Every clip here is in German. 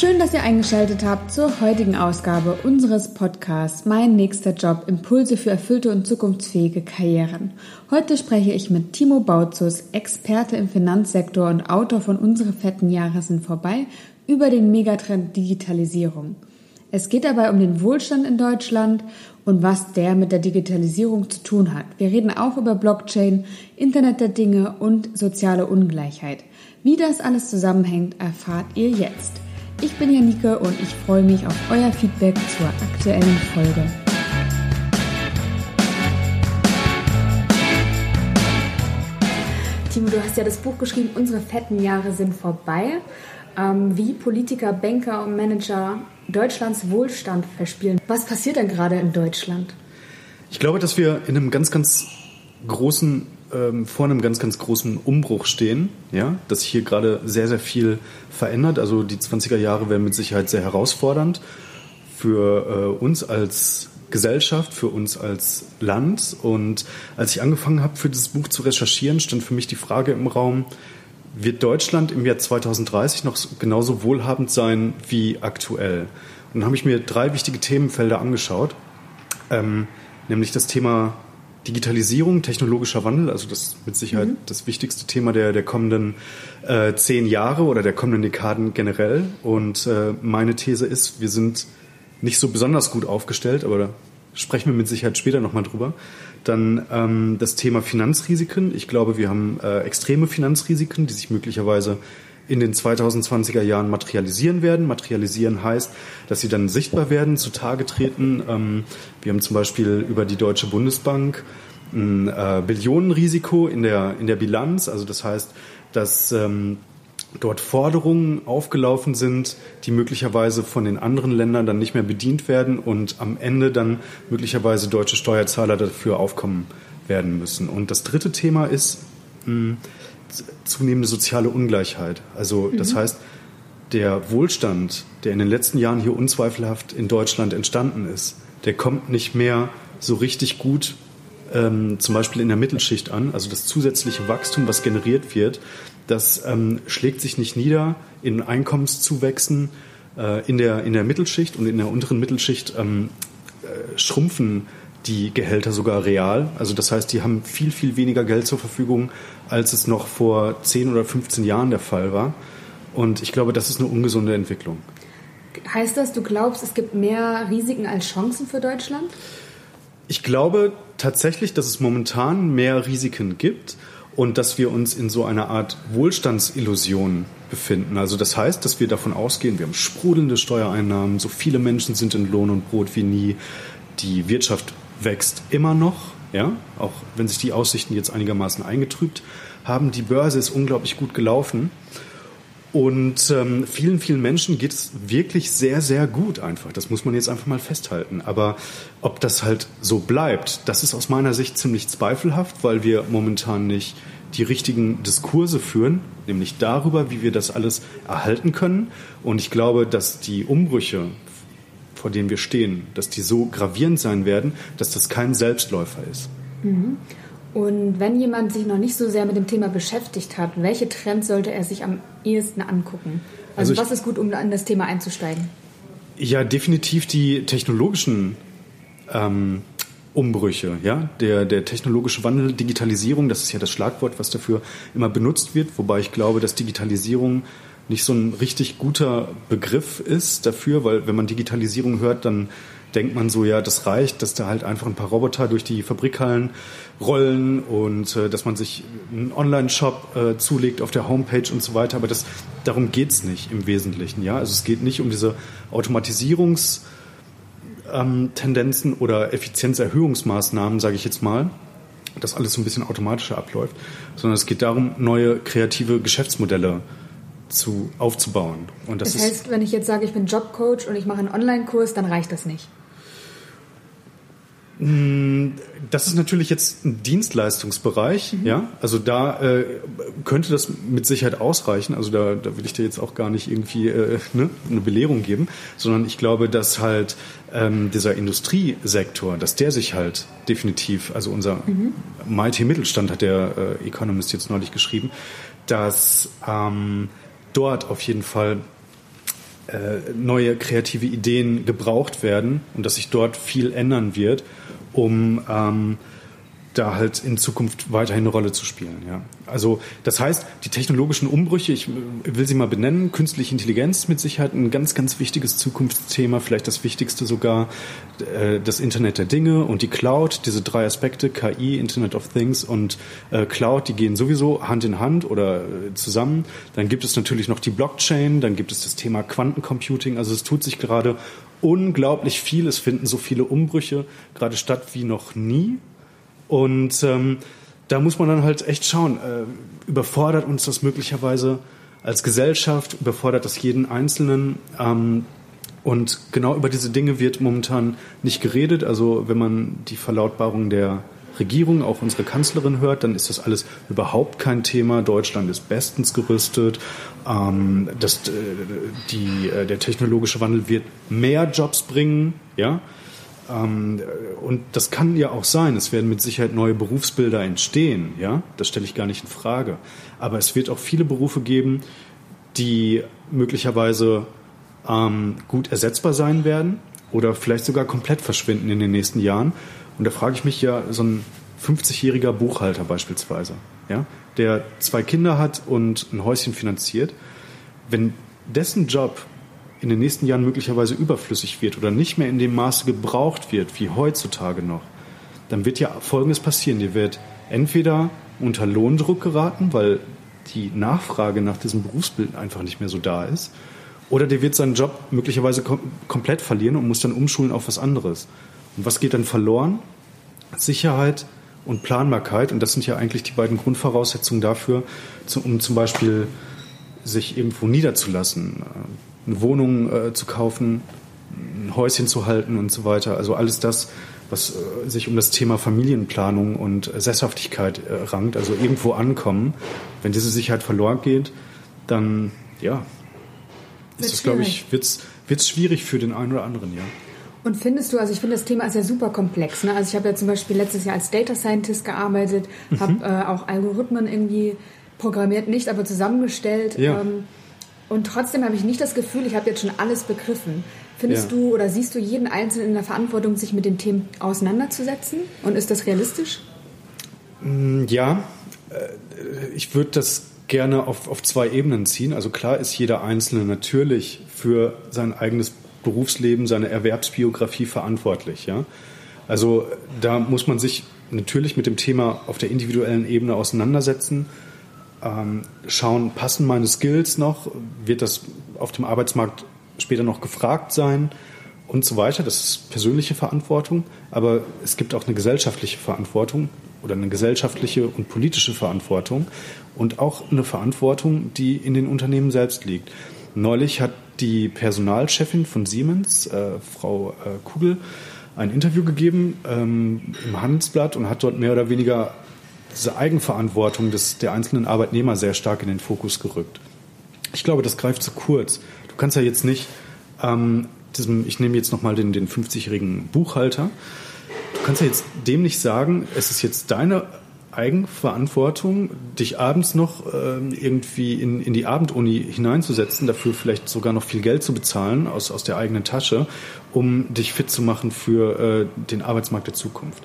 Schön, dass ihr eingeschaltet habt zur heutigen Ausgabe unseres Podcasts Mein nächster Job Impulse für erfüllte und zukunftsfähige Karrieren. Heute spreche ich mit Timo Bautzus, Experte im Finanzsektor und Autor von Unsere fetten Jahre sind vorbei, über den Megatrend Digitalisierung. Es geht dabei um den Wohlstand in Deutschland und was der mit der Digitalisierung zu tun hat. Wir reden auch über Blockchain, Internet der Dinge und soziale Ungleichheit. Wie das alles zusammenhängt, erfahrt ihr jetzt. Ich bin Janike und ich freue mich auf euer Feedback zur aktuellen Folge. Timo, du hast ja das Buch geschrieben, Unsere fetten Jahre sind vorbei. Ähm, wie Politiker, Banker und Manager Deutschlands Wohlstand verspielen. Was passiert denn gerade in Deutschland? Ich glaube, dass wir in einem ganz, ganz großen, ähm, vor einem ganz, ganz großen Umbruch stehen, ja, dass sich hier gerade sehr, sehr viel verändert. Also die 20er Jahre werden mit Sicherheit sehr herausfordernd für äh, uns als Gesellschaft, für uns als Land. Und als ich angefangen habe, für dieses Buch zu recherchieren, stand für mich die Frage im Raum, wird Deutschland im Jahr 2030 noch genauso wohlhabend sein wie aktuell? Und dann habe ich mir drei wichtige Themenfelder angeschaut, ähm, nämlich das Thema Digitalisierung, technologischer Wandel, also das mit Sicherheit mhm. das wichtigste Thema der, der kommenden äh, zehn Jahre oder der kommenden Dekaden generell. Und äh, meine These ist, wir sind nicht so besonders gut aufgestellt, aber da sprechen wir mit Sicherheit später nochmal drüber. Dann ähm, das Thema Finanzrisiken. Ich glaube, wir haben äh, extreme Finanzrisiken, die sich möglicherweise in den 2020er Jahren materialisieren werden. Materialisieren heißt, dass sie dann sichtbar werden, zutage treten. Ähm, wir haben zum Beispiel über die Deutsche Bundesbank ein äh, Billionenrisiko in der, in der Bilanz. Also das heißt, dass ähm, dort Forderungen aufgelaufen sind, die möglicherweise von den anderen Ländern dann nicht mehr bedient werden und am Ende dann möglicherweise deutsche Steuerzahler dafür aufkommen werden müssen. Und das dritte Thema ist mh, zunehmende soziale Ungleichheit. Also das mhm. heißt, der Wohlstand, der in den letzten Jahren hier unzweifelhaft in Deutschland entstanden ist, der kommt nicht mehr so richtig gut ähm, zum Beispiel in der Mittelschicht an. Also das zusätzliche Wachstum, was generiert wird, das ähm, schlägt sich nicht nieder in Einkommenszuwächsen äh, in, der, in der Mittelschicht und in der unteren Mittelschicht ähm, äh, schrumpfen die Gehälter sogar real. Also das heißt, die haben viel, viel weniger Geld zur Verfügung, als es noch vor 10 oder 15 Jahren der Fall war. Und ich glaube, das ist eine ungesunde Entwicklung. Heißt das, du glaubst, es gibt mehr Risiken als Chancen für Deutschland? Ich glaube tatsächlich, dass es momentan mehr Risiken gibt und dass wir uns in so einer Art Wohlstandsillusion befinden. Also das heißt, dass wir davon ausgehen, wir haben sprudelnde Steuereinnahmen, so viele Menschen sind in Lohn und Brot wie nie, die Wirtschaft wächst immer noch, ja, auch wenn sich die Aussichten jetzt einigermaßen eingetrübt haben. Die Börse ist unglaublich gut gelaufen. Und ähm, vielen, vielen Menschen geht es wirklich sehr, sehr gut einfach. Das muss man jetzt einfach mal festhalten. Aber ob das halt so bleibt, das ist aus meiner Sicht ziemlich zweifelhaft, weil wir momentan nicht die richtigen Diskurse führen, nämlich darüber, wie wir das alles erhalten können. Und ich glaube, dass die Umbrüche, vor denen wir stehen, dass die so gravierend sein werden, dass das kein Selbstläufer ist. Mhm. Und wenn jemand sich noch nicht so sehr mit dem Thema beschäftigt hat, welche Trends sollte er sich am ehesten angucken? Also, also ich, was ist gut, um an das Thema einzusteigen? Ja, definitiv die technologischen ähm, Umbrüche, ja, der, der technologische Wandel, Digitalisierung, das ist ja das Schlagwort, was dafür immer benutzt wird, wobei ich glaube, dass Digitalisierung nicht so ein richtig guter Begriff ist dafür, weil wenn man Digitalisierung hört, dann denkt man so, ja, das reicht, dass da halt einfach ein paar Roboter durch die Fabrikhallen rollen und äh, dass man sich einen Online-Shop äh, zulegt auf der Homepage und so weiter. Aber das, darum geht's nicht im Wesentlichen. Ja? Also es geht nicht um diese Automatisierungstendenzen ähm, oder Effizienzerhöhungsmaßnahmen, sage ich jetzt mal, dass alles so ein bisschen automatischer abläuft, sondern es geht darum, neue kreative Geschäftsmodelle zu, aufzubauen. Und das, das heißt, wenn ich jetzt sage, ich bin Jobcoach und ich mache einen Online-Kurs, dann reicht das nicht. Hm, das ist natürlich jetzt ein Dienstleistungsbereich, mhm. ja. Also da äh, könnte das mit Sicherheit ausreichen. Also da, da will ich dir jetzt auch gar nicht irgendwie äh, ne, eine Belehrung geben, sondern ich glaube, dass halt ähm, dieser Industriesektor, dass der sich halt definitiv, also unser mhm. Mighty Mittelstand hat der äh, Economist jetzt neulich geschrieben, dass ähm, dort auf jeden Fall äh, neue kreative Ideen gebraucht werden und dass sich dort viel ändern wird, um ähm, da halt in Zukunft weiterhin eine Rolle zu spielen. Ja. Also das heißt, die technologischen Umbrüche, ich will sie mal benennen, künstliche Intelligenz mit Sicherheit ein ganz, ganz wichtiges Zukunftsthema, vielleicht das wichtigste sogar, äh, das Internet der Dinge und die Cloud, diese drei Aspekte, KI, Internet of Things und äh, Cloud, die gehen sowieso Hand in Hand oder äh, zusammen. Dann gibt es natürlich noch die Blockchain, dann gibt es das Thema Quantencomputing, also es tut sich gerade unglaublich viel, es finden so viele Umbrüche gerade statt wie noch nie und ähm, da muss man dann halt echt schauen, äh, überfordert uns das möglicherweise als Gesellschaft, überfordert das jeden Einzelnen. Ähm, und genau über diese Dinge wird momentan nicht geredet. Also wenn man die Verlautbarung der Regierung, auch unsere Kanzlerin hört, dann ist das alles überhaupt kein Thema. Deutschland ist bestens gerüstet. Ähm, das, äh, die, äh, der technologische Wandel wird mehr Jobs bringen. Ja, und das kann ja auch sein. Es werden mit Sicherheit neue Berufsbilder entstehen. Ja, das stelle ich gar nicht in Frage. Aber es wird auch viele Berufe geben, die möglicherweise ähm, gut ersetzbar sein werden oder vielleicht sogar komplett verschwinden in den nächsten Jahren. Und da frage ich mich ja, so ein 50-jähriger Buchhalter beispielsweise, ja, der zwei Kinder hat und ein Häuschen finanziert, wenn dessen Job in den nächsten Jahren möglicherweise überflüssig wird oder nicht mehr in dem Maße gebraucht wird wie heutzutage noch, dann wird ja Folgendes passieren. Dir wird entweder unter Lohndruck geraten, weil die Nachfrage nach diesem Berufsbild einfach nicht mehr so da ist, oder der wird seinen Job möglicherweise kom komplett verlieren und muss dann umschulen auf was anderes. Und was geht dann verloren? Sicherheit und Planbarkeit. Und das sind ja eigentlich die beiden Grundvoraussetzungen dafür, um zum Beispiel sich irgendwo niederzulassen eine Wohnung äh, zu kaufen, ein Häuschen zu halten und so weiter. Also alles das, was äh, sich um das Thema Familienplanung und Sesshaftigkeit äh, rankt, also irgendwo ankommen. Wenn diese Sicherheit verloren geht, dann ja, ist das, glaube ich, wird es schwierig für den einen oder anderen, ja. Und findest du, also ich finde, das Thema ist ja super komplex. Ne? Also ich habe ja zum Beispiel letztes Jahr als Data Scientist gearbeitet, mhm. habe äh, auch Algorithmen irgendwie programmiert, nicht, aber zusammengestellt. Ja. Ähm, und trotzdem habe ich nicht das Gefühl, ich habe jetzt schon alles begriffen. Findest ja. du oder siehst du jeden Einzelnen in der Verantwortung, sich mit den Themen auseinanderzusetzen? Und ist das realistisch? Mm, ja, äh, ich würde das gerne auf, auf zwei Ebenen ziehen. Also klar ist jeder Einzelne natürlich für sein eigenes Berufsleben, seine Erwerbsbiografie verantwortlich. Ja? Also da muss man sich natürlich mit dem Thema auf der individuellen Ebene auseinandersetzen ähm, schauen, passen meine Skills noch, wird das auf dem Arbeitsmarkt später noch gefragt sein und so weiter. Das ist persönliche Verantwortung, aber es gibt auch eine gesellschaftliche Verantwortung oder eine gesellschaftliche und politische Verantwortung und auch eine Verantwortung, die in den Unternehmen selbst liegt. Neulich hat die Personalchefin von Siemens, äh, Frau äh, Kugel, ein Interview gegeben ähm, im Handelsblatt und hat dort mehr oder weniger diese Eigenverantwortung des, der einzelnen Arbeitnehmer sehr stark in den Fokus gerückt. Ich glaube, das greift zu kurz. Du kannst ja jetzt nicht ähm, diesem, ich nehme jetzt nochmal den, den 50-jährigen Buchhalter, du kannst ja jetzt dem nicht sagen, es ist jetzt deine Eigenverantwortung, dich abends noch äh, irgendwie in, in die Abenduni hineinzusetzen, dafür vielleicht sogar noch viel Geld zu bezahlen aus, aus der eigenen Tasche, um dich fit zu machen für äh, den Arbeitsmarkt der Zukunft.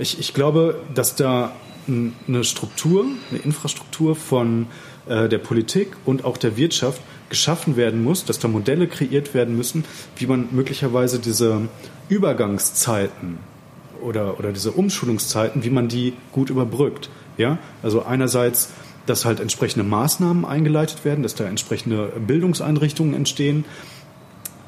Ich, ich glaube, dass da eine Struktur, eine Infrastruktur von äh, der Politik und auch der Wirtschaft geschaffen werden muss, dass da Modelle kreiert werden müssen, wie man möglicherweise diese Übergangszeiten oder, oder diese Umschulungszeiten, wie man die gut überbrückt. Ja? Also einerseits, dass halt entsprechende Maßnahmen eingeleitet werden, dass da entsprechende Bildungseinrichtungen entstehen,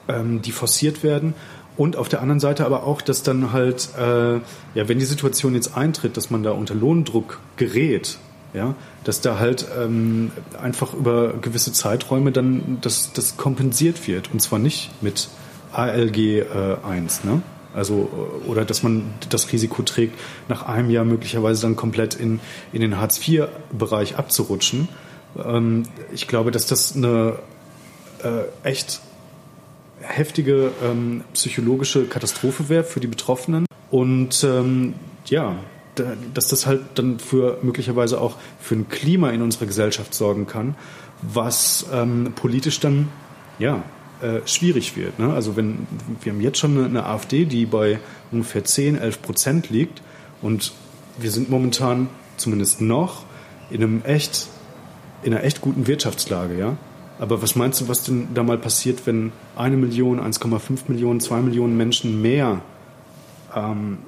ähm, die forciert werden und auf der anderen Seite aber auch, dass dann halt, äh, ja, wenn die Situation jetzt eintritt, dass man da unter Lohndruck gerät, ja, dass da halt ähm, einfach über gewisse Zeiträume dann das, das kompensiert wird. Und zwar nicht mit ALG äh, 1, ne? Also, oder dass man das Risiko trägt, nach einem Jahr möglicherweise dann komplett in, in den Hartz-IV-Bereich abzurutschen. Ähm, ich glaube, dass das eine äh, echt heftige ähm, psychologische Katastrophe wäre für die Betroffenen. Und ähm, ja, da, dass das halt dann für möglicherweise auch für ein Klima in unserer Gesellschaft sorgen kann, was ähm, politisch dann ja äh, schwierig wird. Ne? Also wenn wir haben jetzt schon eine, eine AfD, die bei ungefähr 10, 11 Prozent liegt und wir sind momentan zumindest noch in einem echt in einer echt guten Wirtschaftslage, ja. Aber was meinst du, was denn da mal passiert, wenn eine Million, 1,5 Millionen, zwei Millionen Menschen mehr ähm,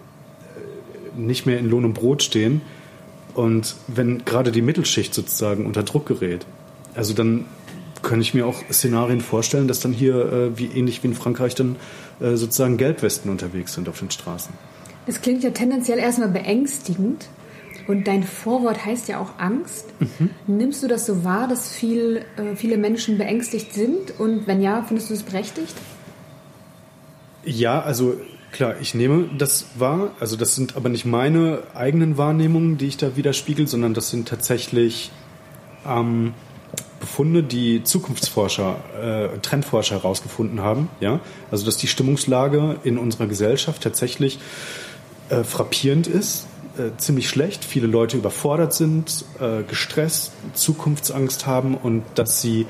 nicht mehr in Lohn und Brot stehen und wenn gerade die Mittelschicht sozusagen unter Druck gerät? Also dann könnte ich mir auch Szenarien vorstellen, dass dann hier äh, wie ähnlich wie in Frankreich dann äh, sozusagen Gelbwesten unterwegs sind auf den Straßen. Das klingt ja tendenziell erstmal beängstigend. Und dein Vorwort heißt ja auch Angst. Mhm. Nimmst du das so wahr, dass viel, äh, viele Menschen beängstigt sind? Und wenn ja, findest du es berechtigt? Ja, also klar, ich nehme das wahr. Also das sind aber nicht meine eigenen Wahrnehmungen, die ich da widerspiegel, sondern das sind tatsächlich ähm, Befunde, die Zukunftsforscher, äh, Trendforscher herausgefunden haben. Ja? Also dass die Stimmungslage in unserer Gesellschaft tatsächlich äh, frappierend ist äh, ziemlich schlecht, viele Leute überfordert sind, äh, gestresst, Zukunftsangst haben und dass sie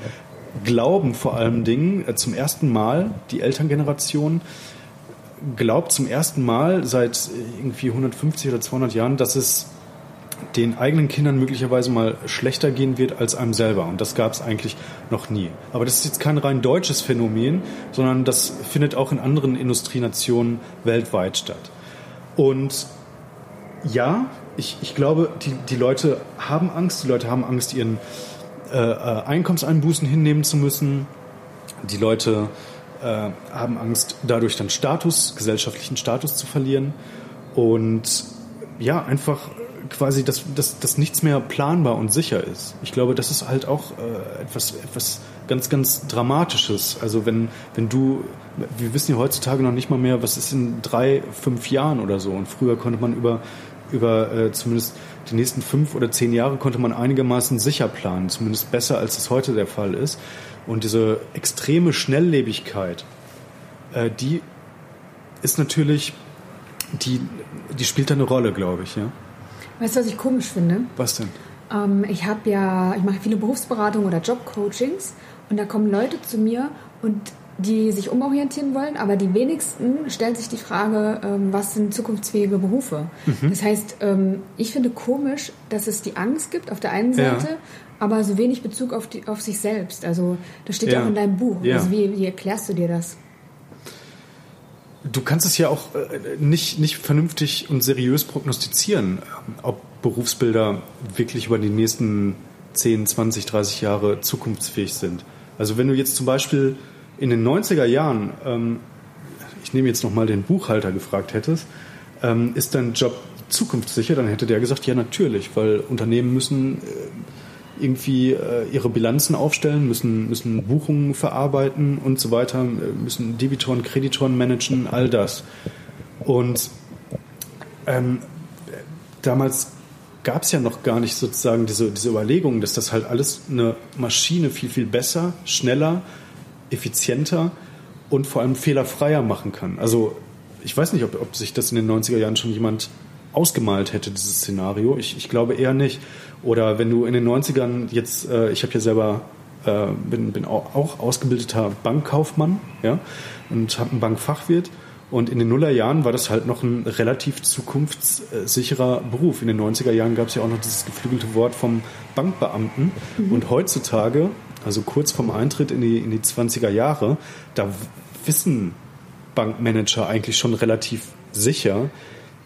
glauben vor allen Dingen äh, zum ersten Mal, die Elterngeneration glaubt zum ersten Mal seit irgendwie 150 oder 200 Jahren, dass es den eigenen Kindern möglicherweise mal schlechter gehen wird als einem selber. Und das gab es eigentlich noch nie. Aber das ist jetzt kein rein deutsches Phänomen, sondern das findet auch in anderen Industrienationen weltweit statt. Und ja, ich, ich glaube, die, die Leute haben Angst. Die Leute haben Angst, ihren äh, äh, Einkommenseinbußen hinnehmen zu müssen. Die Leute äh, haben Angst, dadurch dann Status, gesellschaftlichen Status zu verlieren. Und ja, einfach quasi, dass, dass, dass nichts mehr planbar und sicher ist. Ich glaube, das ist halt auch äh, etwas, etwas ganz, ganz Dramatisches. Also wenn, wenn du, wir wissen ja heutzutage noch nicht mal mehr, was ist in drei, fünf Jahren oder so. Und früher konnte man über über äh, zumindest die nächsten fünf oder zehn Jahre konnte man einigermaßen sicher planen, zumindest besser als es heute der Fall ist. Und diese extreme Schnelllebigkeit, äh, die ist natürlich, die, die spielt da eine Rolle, glaube ich. Ja? Weißt du, was ich komisch finde? Was denn? Ähm, ich habe ja, ich mache viele Berufsberatungen oder Jobcoachings und da kommen Leute zu mir und die sich umorientieren wollen, aber die wenigsten stellen sich die Frage, ähm, was sind zukunftsfähige Berufe? Mhm. Das heißt, ähm, ich finde komisch, dass es die Angst gibt auf der einen Seite, ja. aber so wenig Bezug auf, die, auf sich selbst. Also das steht ja, ja auch in deinem Buch. Ja. Also wie, wie erklärst du dir das? Du kannst es ja auch äh, nicht, nicht vernünftig und seriös prognostizieren, ob Berufsbilder wirklich über die nächsten 10, 20, 30 Jahre zukunftsfähig sind. Also wenn du jetzt zum Beispiel in den 90er Jahren, ähm, ich nehme jetzt nochmal den Buchhalter gefragt hättest, ähm, ist dein Job zukunftssicher, dann hätte der gesagt, ja natürlich, weil Unternehmen müssen äh, irgendwie äh, ihre Bilanzen aufstellen, müssen, müssen Buchungen verarbeiten und so weiter, äh, müssen Debitoren, Kreditoren managen, all das. Und ähm, damals gab es ja noch gar nicht sozusagen diese, diese Überlegung, dass das halt alles eine Maschine viel, viel besser, schneller effizienter und vor allem fehlerfreier machen kann. Also ich weiß nicht, ob, ob sich das in den 90er Jahren schon jemand ausgemalt hätte, dieses Szenario. Ich, ich glaube eher nicht. Oder wenn du in den 90ern jetzt, äh, ich habe ja selber, äh, bin, bin auch, ausgebildeter Bankkaufmann ja, und habe einen Bankfachwirt. Und in den Nullerjahren war das halt noch ein relativ zukunftssicherer Beruf. In den 90er Jahren gab es ja auch noch dieses geflügelte Wort vom Bankbeamten. Mhm. Und heutzutage also kurz vorm Eintritt in die, in die 20er Jahre, da wissen Bankmanager eigentlich schon relativ sicher,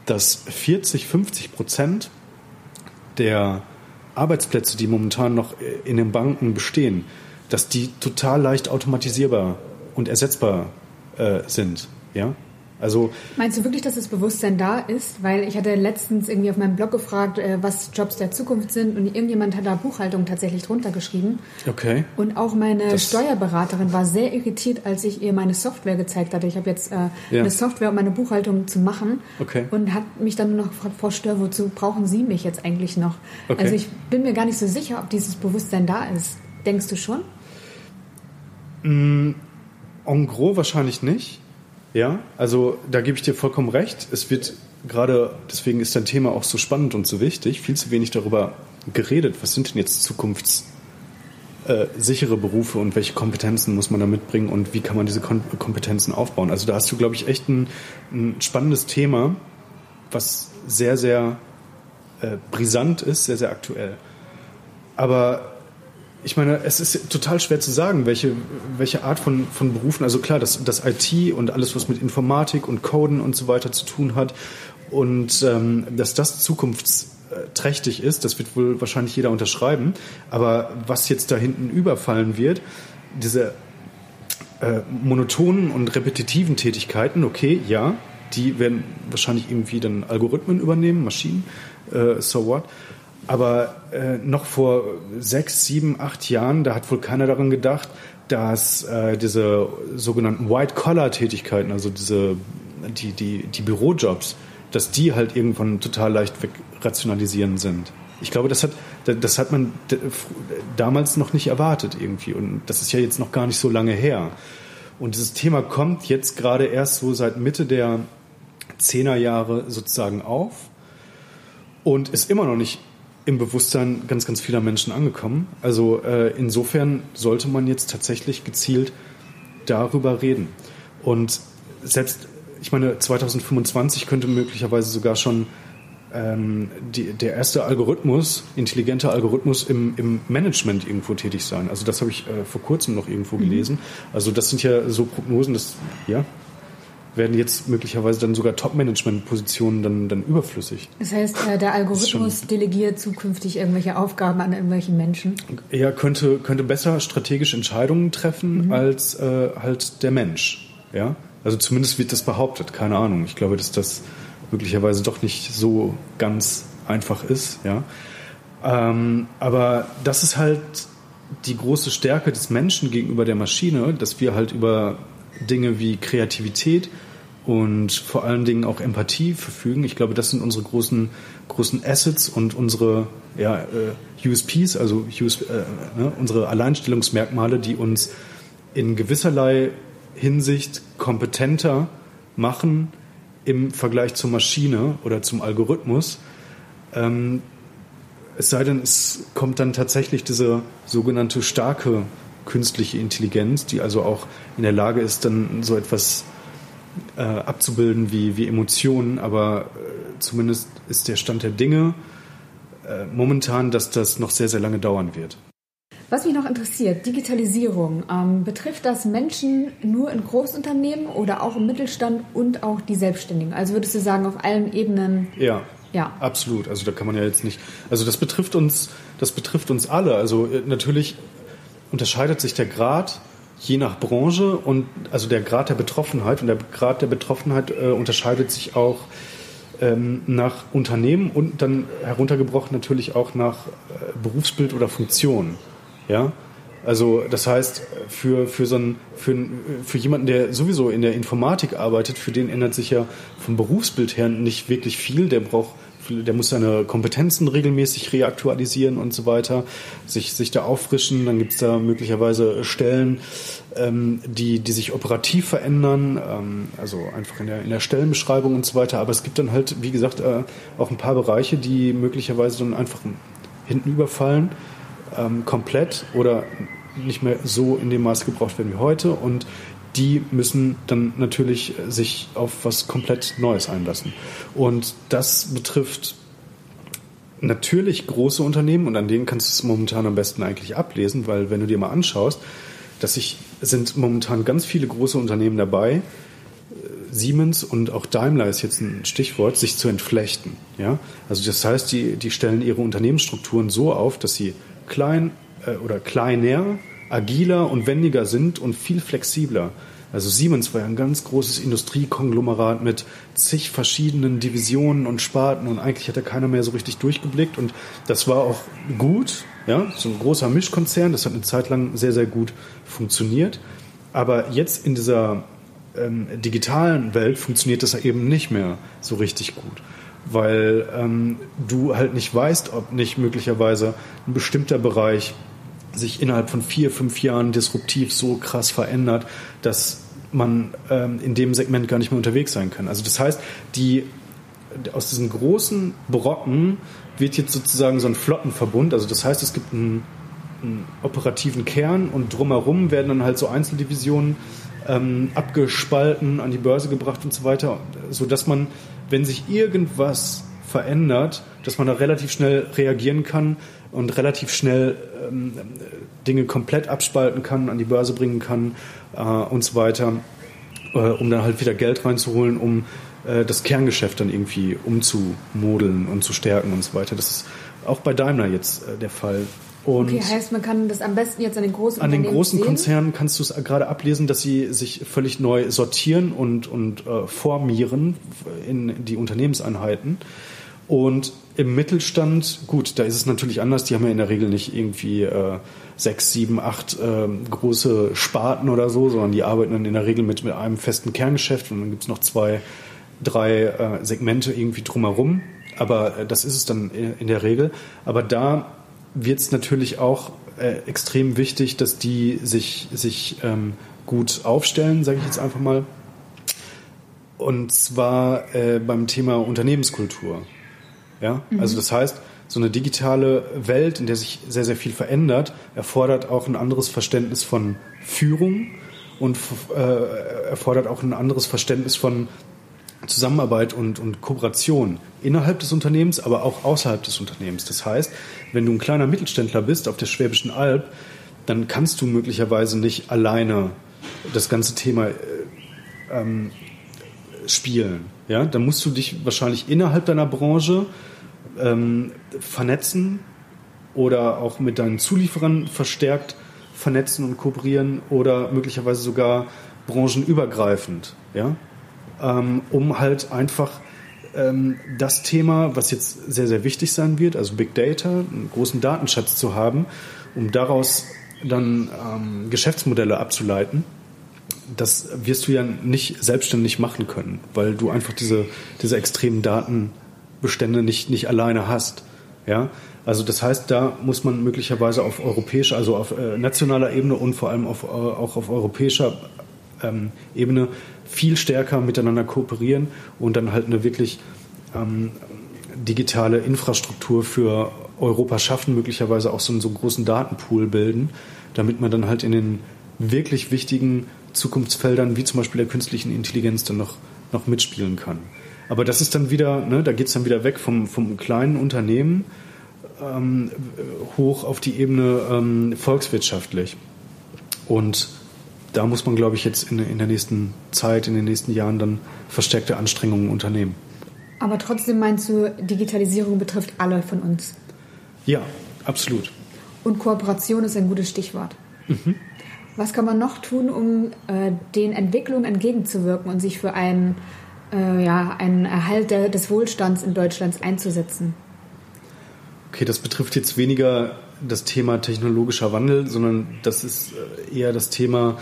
dass 40, 50 Prozent der Arbeitsplätze, die momentan noch in den Banken bestehen, dass die total leicht automatisierbar und ersetzbar äh, sind. Ja? Also Meinst du wirklich, dass das Bewusstsein da ist? Weil ich hatte letztens irgendwie auf meinem Blog gefragt, äh, was Jobs der Zukunft sind und irgendjemand hat da Buchhaltung tatsächlich drunter geschrieben. Okay. Und auch meine das Steuerberaterin war sehr irritiert, als ich ihr meine Software gezeigt hatte. Ich habe jetzt äh, ja. eine Software, um meine Buchhaltung zu machen. Okay. Und hat mich dann nur noch gefragt, Frau Stör, wozu brauchen Sie mich jetzt eigentlich noch? Okay. Also ich bin mir gar nicht so sicher, ob dieses Bewusstsein da ist. Denkst du schon? Mm, en gros wahrscheinlich nicht. Ja, also da gebe ich dir vollkommen recht. Es wird gerade, deswegen ist dein Thema auch so spannend und so wichtig, viel zu wenig darüber geredet. Was sind denn jetzt Zukunftsberufe? äh, Berufe und welche Kompetenzen muss man da mitbringen und wie kann man diese Kom Kompetenzen aufbauen. Also da hast du, glaube ich, echt ein, ein spannendes Thema, was sehr, sehr äh, brisant ist, sehr, sehr aktuell. Aber ich meine, es ist total schwer zu sagen, welche, welche Art von, von Berufen, also klar, das, das IT und alles, was mit Informatik und Coden und so weiter zu tun hat und ähm, dass das zukunftsträchtig ist, das wird wohl wahrscheinlich jeder unterschreiben. Aber was jetzt da hinten überfallen wird, diese äh, monotonen und repetitiven Tätigkeiten, okay, ja, die werden wahrscheinlich irgendwie dann Algorithmen übernehmen, Maschinen, äh, so what. Aber äh, noch vor sechs, sieben, acht Jahren, da hat wohl keiner daran gedacht, dass äh, diese sogenannten White-Collar-Tätigkeiten, also diese, die, die, die Bürojobs, dass die halt irgendwann total leicht wegrationalisieren sind. Ich glaube, das hat, das hat man damals noch nicht erwartet irgendwie. Und das ist ja jetzt noch gar nicht so lange her. Und dieses Thema kommt jetzt gerade erst so seit Mitte der Zehnerjahre sozusagen auf und ist immer noch nicht im Bewusstsein ganz, ganz vieler Menschen angekommen. Also äh, insofern sollte man jetzt tatsächlich gezielt darüber reden. Und selbst, ich meine, 2025 könnte möglicherweise sogar schon ähm, die, der erste Algorithmus, intelligenter Algorithmus im, im Management irgendwo tätig sein. Also das habe ich äh, vor kurzem noch irgendwo mhm. gelesen. Also das sind ja so Prognosen, dass, ja, werden jetzt möglicherweise dann sogar Top-Management-Positionen dann, dann überflüssig. Das heißt, äh, der Algorithmus delegiert zukünftig irgendwelche Aufgaben an irgendwelche Menschen? Er könnte, könnte besser strategische Entscheidungen treffen mhm. als äh, halt der Mensch. Ja? Also zumindest wird das behauptet, keine Ahnung. Ich glaube, dass das möglicherweise doch nicht so ganz einfach ist. Ja? Ähm, aber das ist halt die große Stärke des Menschen gegenüber der Maschine, dass wir halt über Dinge wie Kreativität, und vor allen Dingen auch Empathie verfügen. Ich glaube, das sind unsere großen, großen Assets und unsere ja, äh, USPs, also US, äh, ne, unsere Alleinstellungsmerkmale, die uns in gewisserlei Hinsicht kompetenter machen im Vergleich zur Maschine oder zum Algorithmus. Ähm, es sei denn, es kommt dann tatsächlich diese sogenannte starke künstliche Intelligenz, die also auch in der Lage ist, dann so etwas äh, abzubilden wie, wie Emotionen, aber äh, zumindest ist der Stand der Dinge äh, momentan, dass das noch sehr, sehr lange dauern wird. Was mich noch interessiert, Digitalisierung. Ähm, betrifft das Menschen nur in Großunternehmen oder auch im Mittelstand und auch die Selbstständigen? Also würdest du sagen, auf allen Ebenen? Ja. Ja. Absolut. Also da kann man ja jetzt nicht. Also das betrifft uns, das betrifft uns alle. Also äh, natürlich unterscheidet sich der Grad je nach Branche und also der Grad der Betroffenheit und der Grad der Betroffenheit äh, unterscheidet sich auch ähm, nach Unternehmen und dann heruntergebrochen natürlich auch nach äh, Berufsbild oder Funktion. Ja, also das heißt, für, für, so einen, für, für jemanden, der sowieso in der Informatik arbeitet, für den ändert sich ja vom Berufsbild her nicht wirklich viel. Der braucht der muss seine Kompetenzen regelmäßig reaktualisieren und so weiter, sich, sich da auffrischen. Dann gibt es da möglicherweise Stellen, ähm, die, die sich operativ verändern, ähm, also einfach in der, in der Stellenbeschreibung und so weiter. Aber es gibt dann halt, wie gesagt, äh, auch ein paar Bereiche, die möglicherweise dann einfach hinten überfallen, ähm, komplett oder nicht mehr so in dem Maß gebraucht werden wie heute. Und die müssen dann natürlich sich auf was komplett Neues einlassen. Und das betrifft natürlich große Unternehmen und an denen kannst du es momentan am besten eigentlich ablesen, weil wenn du dir mal anschaust, dass sich sind momentan ganz viele große Unternehmen dabei, Siemens und auch Daimler ist jetzt ein Stichwort, sich zu entflechten. Ja? Also das heißt, die, die stellen ihre Unternehmensstrukturen so auf, dass sie klein äh, oder kleiner agiler und wendiger sind und viel flexibler. Also Siemens war ja ein ganz großes Industriekonglomerat mit zig verschiedenen Divisionen und Sparten und eigentlich hat da keiner mehr so richtig durchgeblickt und das war auch gut, ja, so ein großer Mischkonzern, das hat eine Zeit lang sehr, sehr gut funktioniert. Aber jetzt in dieser ähm, digitalen Welt funktioniert das eben nicht mehr so richtig gut weil ähm, du halt nicht weißt, ob nicht möglicherweise ein bestimmter Bereich sich innerhalb von vier, fünf Jahren disruptiv so krass verändert, dass man ähm, in dem Segment gar nicht mehr unterwegs sein kann. Also das heißt, die aus diesen großen Brocken wird jetzt sozusagen so ein Flottenverbund. Also das heißt, es gibt ein einen operativen Kern und drumherum werden dann halt so Einzeldivisionen ähm, abgespalten, an die Börse gebracht und so weiter, sodass man, wenn sich irgendwas verändert, dass man da relativ schnell reagieren kann und relativ schnell ähm, Dinge komplett abspalten kann, an die Börse bringen kann äh, und so weiter, äh, um dann halt wieder Geld reinzuholen, um äh, das Kerngeschäft dann irgendwie umzumodeln und zu stärken und so weiter. Das ist auch bei Daimler jetzt äh, der Fall. Und okay, heißt, man kann das am besten jetzt an den großen An den großen sehen? Konzernen kannst du es gerade ablesen, dass sie sich völlig neu sortieren und, und äh, formieren in die Unternehmenseinheiten. Und im Mittelstand, gut, da ist es natürlich anders. Die haben ja in der Regel nicht irgendwie äh, sechs, sieben, acht äh, große Sparten oder so, sondern die arbeiten dann in der Regel mit, mit einem festen Kerngeschäft und dann gibt es noch zwei, drei äh, Segmente irgendwie drumherum. Aber äh, das ist es dann in der Regel. Aber da wird es natürlich auch äh, extrem wichtig, dass die sich, sich ähm, gut aufstellen, sage ich jetzt einfach mal. Und zwar äh, beim Thema Unternehmenskultur. Ja? Mhm. Also das heißt, so eine digitale Welt, in der sich sehr, sehr viel verändert, erfordert auch ein anderes Verständnis von Führung und äh, erfordert auch ein anderes Verständnis von Zusammenarbeit und, und Kooperation innerhalb des Unternehmens, aber auch außerhalb des Unternehmens. Das heißt, wenn du ein kleiner Mittelständler bist auf der Schwäbischen Alb, dann kannst du möglicherweise nicht alleine das ganze Thema äh, ähm, spielen. Ja? Dann musst du dich wahrscheinlich innerhalb deiner Branche ähm, vernetzen oder auch mit deinen Zulieferern verstärkt vernetzen und kooperieren oder möglicherweise sogar branchenübergreifend. Ja? ähm, um halt einfach ähm, das Thema, was jetzt sehr, sehr wichtig sein wird, also Big Data, einen großen Datenschatz zu haben, um daraus dann ähm, Geschäftsmodelle abzuleiten. Das wirst du ja nicht selbstständig machen können, weil du einfach diese, diese extremen Datenbestände nicht, nicht alleine hast. Ja, also das heißt, da muss man möglicherweise auf europäischer, also auf äh, nationaler Ebene und vor allem auf, äh, auch auf europäischer ähm, Ebene viel stärker miteinander kooperieren und dann halt eine wirklich ähm, digitale Infrastruktur für Europa schaffen, möglicherweise auch so einen so großen Datenpool bilden, damit man dann halt in den wirklich wichtigen Zukunftsfeldern wie zum Beispiel der künstlichen Intelligenz dann noch, noch mitspielen kann. Aber das ist dann wieder, ne, da geht es dann wieder weg vom, vom kleinen Unternehmen ähm, hoch auf die Ebene ähm, volkswirtschaftlich. Und da muss man, glaube ich, jetzt in, in der nächsten Zeit, in den nächsten Jahren dann verstärkte Anstrengungen unternehmen. Aber trotzdem meinst du, Digitalisierung betrifft alle von uns? Ja, absolut. Und Kooperation ist ein gutes Stichwort. Mhm. Was kann man noch tun, um äh, den Entwicklungen entgegenzuwirken und sich für einen, äh, ja, einen Erhalt des Wohlstands in Deutschland einzusetzen? Okay, das betrifft jetzt weniger das Thema technologischer Wandel, sondern das ist äh, eher das Thema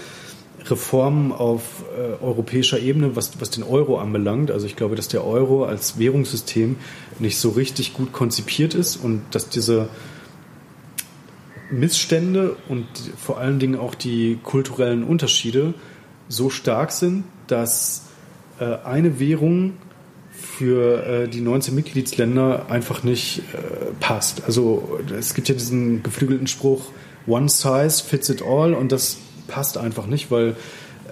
Reformen auf äh, europäischer Ebene, was, was den Euro anbelangt. Also ich glaube, dass der Euro als Währungssystem nicht so richtig gut konzipiert ist und dass diese Missstände und vor allen Dingen auch die kulturellen Unterschiede so stark sind, dass äh, eine Währung für äh, die 19 Mitgliedsländer einfach nicht äh, passt. Also es gibt ja diesen geflügelten Spruch, One size fits it all und das passt einfach nicht, weil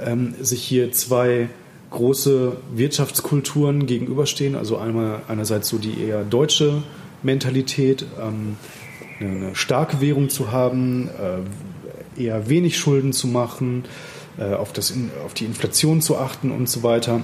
ähm, sich hier zwei große Wirtschaftskulturen gegenüberstehen. Also einmal einerseits so die eher deutsche Mentalität, ähm, eine, starke Währung zu haben, äh, eher wenig Schulden zu machen, äh, auf, das, auf die Inflation zu achten und so weiter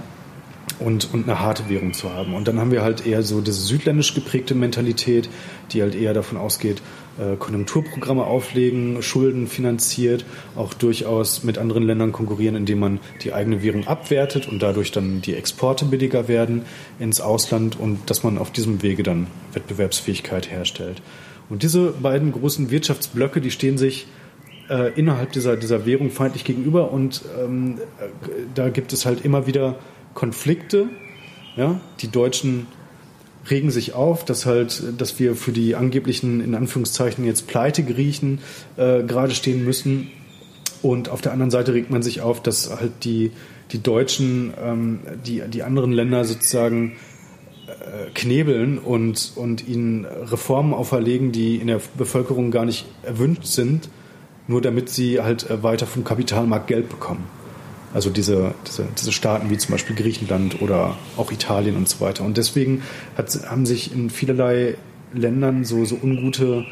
und, und eine harte Währung zu haben. Und dann haben wir halt eher so diese südländisch geprägte Mentalität, die halt eher davon ausgeht, äh, Konjunkturprogramme auflegen, Schulden finanziert, auch durchaus mit anderen Ländern konkurrieren, indem man die eigene Währung abwertet und dadurch dann die Exporte billiger werden ins Ausland und dass man auf diesem Wege dann Wettbewerbsfähigkeit herstellt. Und diese beiden großen Wirtschaftsblöcke, die stehen sich äh, innerhalb dieser, dieser Währung feindlich gegenüber und ähm, äh, da gibt es halt immer wieder Konflikte. Ja? Die Deutschen regen sich auf, dass halt, dass wir für die angeblichen, in Anführungszeichen jetzt Pleitegriechen äh, gerade stehen müssen. Und auf der anderen Seite regt man sich auf, dass halt die, die Deutschen, ähm, die, die anderen Länder sozusagen knebeln und, und ihnen Reformen auferlegen, die in der Bevölkerung gar nicht erwünscht sind, nur damit sie halt äh, weiter vom Kapitalmarkt Geld bekommen. Also diese, diese, diese Staaten wie zum Beispiel Griechenland oder auch Italien und so weiter. Und deswegen hat, haben sich in vielerlei Ländern so, so ungute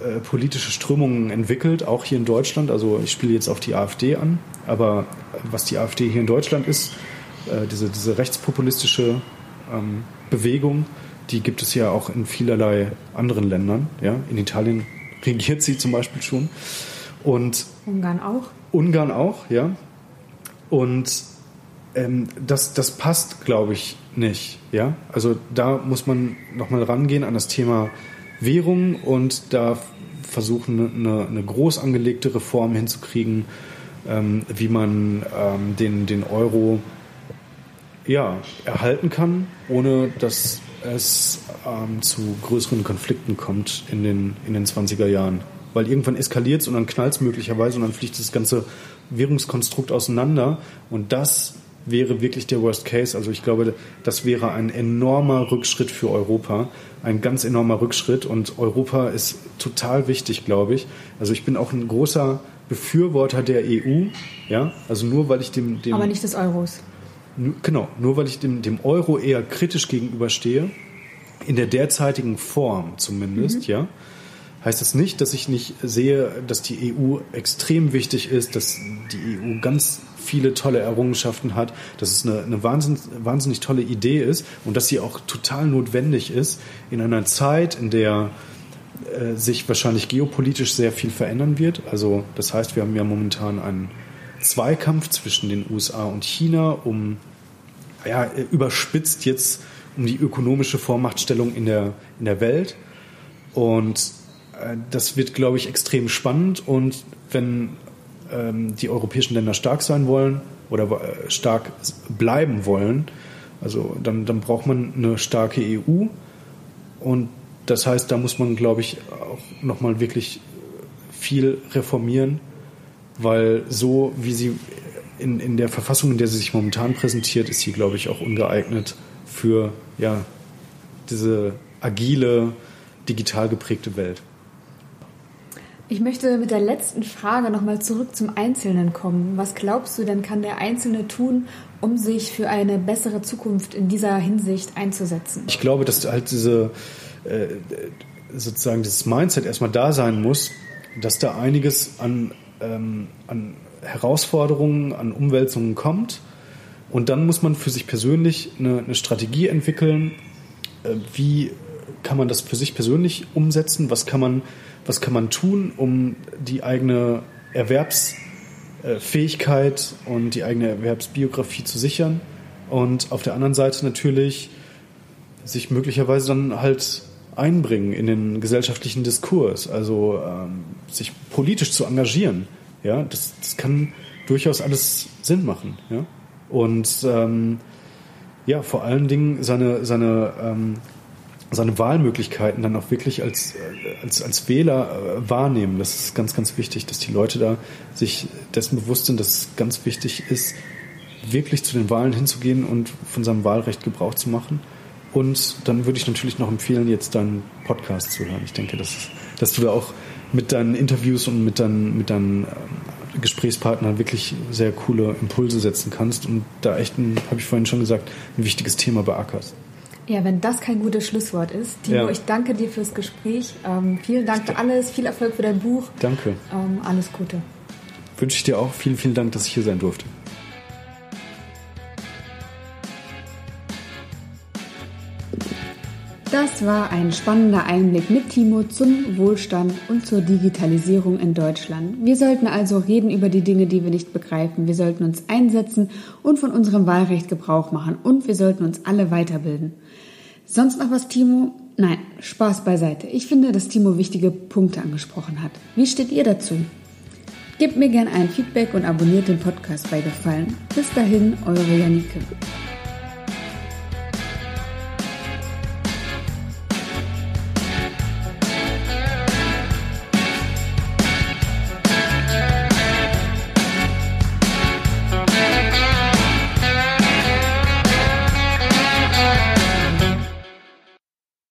äh, politische Strömungen entwickelt, auch hier in Deutschland. Also ich spiele jetzt auf die AfD an, aber was die AfD hier in Deutschland ist, äh, diese, diese rechtspopulistische ähm, Bewegung, die gibt es ja auch in vielerlei anderen Ländern. Ja? In Italien regiert sie zum Beispiel schon. Und Ungarn auch. Ungarn auch, ja. Und ähm, das, das passt, glaube ich, nicht. Ja? Also da muss man nochmal rangehen an das Thema Währung und da versuchen, eine, eine groß angelegte Reform hinzukriegen, ähm, wie man ähm, den, den Euro ja, erhalten kann, ohne dass es ähm, zu größeren Konflikten kommt in den, in den 20er Jahren. Weil irgendwann eskaliert es und dann knallt es möglicherweise und dann fliegt das ganze Währungskonstrukt auseinander. Und das wäre wirklich der Worst Case. Also ich glaube, das wäre ein enormer Rückschritt für Europa, ein ganz enormer Rückschritt. Und Europa ist total wichtig, glaube ich. Also ich bin auch ein großer Befürworter der EU. Ja, also nur weil ich dem, dem aber nicht des Euros. Genau, nur weil ich dem, dem Euro eher kritisch gegenüberstehe, in der derzeitigen Form zumindest, mhm. ja heißt das nicht, dass ich nicht sehe, dass die EU extrem wichtig ist, dass die EU ganz viele tolle Errungenschaften hat, dass es eine, eine wahnsinnig, wahnsinnig tolle Idee ist und dass sie auch total notwendig ist in einer Zeit, in der äh, sich wahrscheinlich geopolitisch sehr viel verändern wird. Also das heißt, wir haben ja momentan einen Zweikampf zwischen den USA und China um, ja, überspitzt jetzt um die ökonomische Vormachtstellung in der, in der Welt. Und äh, das wird, glaube ich, extrem spannend und wenn ähm, die europäischen Länder stark sein wollen oder äh, stark bleiben wollen, also dann, dann braucht man eine starke EU und das heißt, da muss man, glaube ich, auch nochmal wirklich viel reformieren, weil so wie sie in, in der Verfassung, in der sie sich momentan präsentiert, ist sie, glaube ich, auch ungeeignet für ja, diese agile, digital geprägte Welt. Ich möchte mit der letzten Frage nochmal zurück zum Einzelnen kommen. Was glaubst du denn, kann der Einzelne tun, um sich für eine bessere Zukunft in dieser Hinsicht einzusetzen? Ich glaube, dass halt diese äh, sozusagen dieses Mindset erstmal da sein muss, dass da einiges an, ähm, an Herausforderungen, an Umwälzungen kommt. Und dann muss man für sich persönlich eine, eine Strategie entwickeln. Äh, wie kann man das für sich persönlich umsetzen? Was kann man was kann man tun, um die eigene Erwerbsfähigkeit und die eigene Erwerbsbiografie zu sichern. Und auf der anderen Seite natürlich sich möglicherweise dann halt einbringen in den gesellschaftlichen Diskurs, also ähm, sich politisch zu engagieren. Ja, das, das kann durchaus alles Sinn machen. Ja? Und ähm, ja, vor allen Dingen seine, seine ähm, seine Wahlmöglichkeiten dann auch wirklich als, äh, als, als Wähler äh, wahrnehmen. Das ist ganz, ganz wichtig, dass die Leute da sich dessen bewusst sind, dass es ganz wichtig ist, wirklich zu den Wahlen hinzugehen und von seinem Wahlrecht Gebrauch zu machen. Und dann würde ich natürlich noch empfehlen, jetzt deinen Podcast zu hören. Ich denke, dass, dass du da auch mit deinen Interviews und mit deinen, mit deinen ähm, Gesprächspartnern wirklich sehr coole Impulse setzen kannst und da echt, habe ich vorhin schon gesagt, ein wichtiges Thema beackerst. Ja, wenn das kein gutes Schlusswort ist. Timo, ja. ich danke dir fürs Gespräch. Ähm, vielen Dank für alles. Viel Erfolg für dein Buch. Danke. Ähm, alles Gute. Wünsche ich dir auch. Vielen, vielen Dank, dass ich hier sein durfte. Das war ein spannender Einblick mit Timo zum Wohlstand und zur Digitalisierung in Deutschland. Wir sollten also reden über die Dinge, die wir nicht begreifen. Wir sollten uns einsetzen und von unserem Wahlrecht Gebrauch machen. Und wir sollten uns alle weiterbilden. Sonst noch was, Timo? Nein, Spaß beiseite. Ich finde, dass Timo wichtige Punkte angesprochen hat. Wie steht ihr dazu? Gebt mir gerne ein Feedback und abonniert den Podcast bei Gefallen. Bis dahin, eure Janike.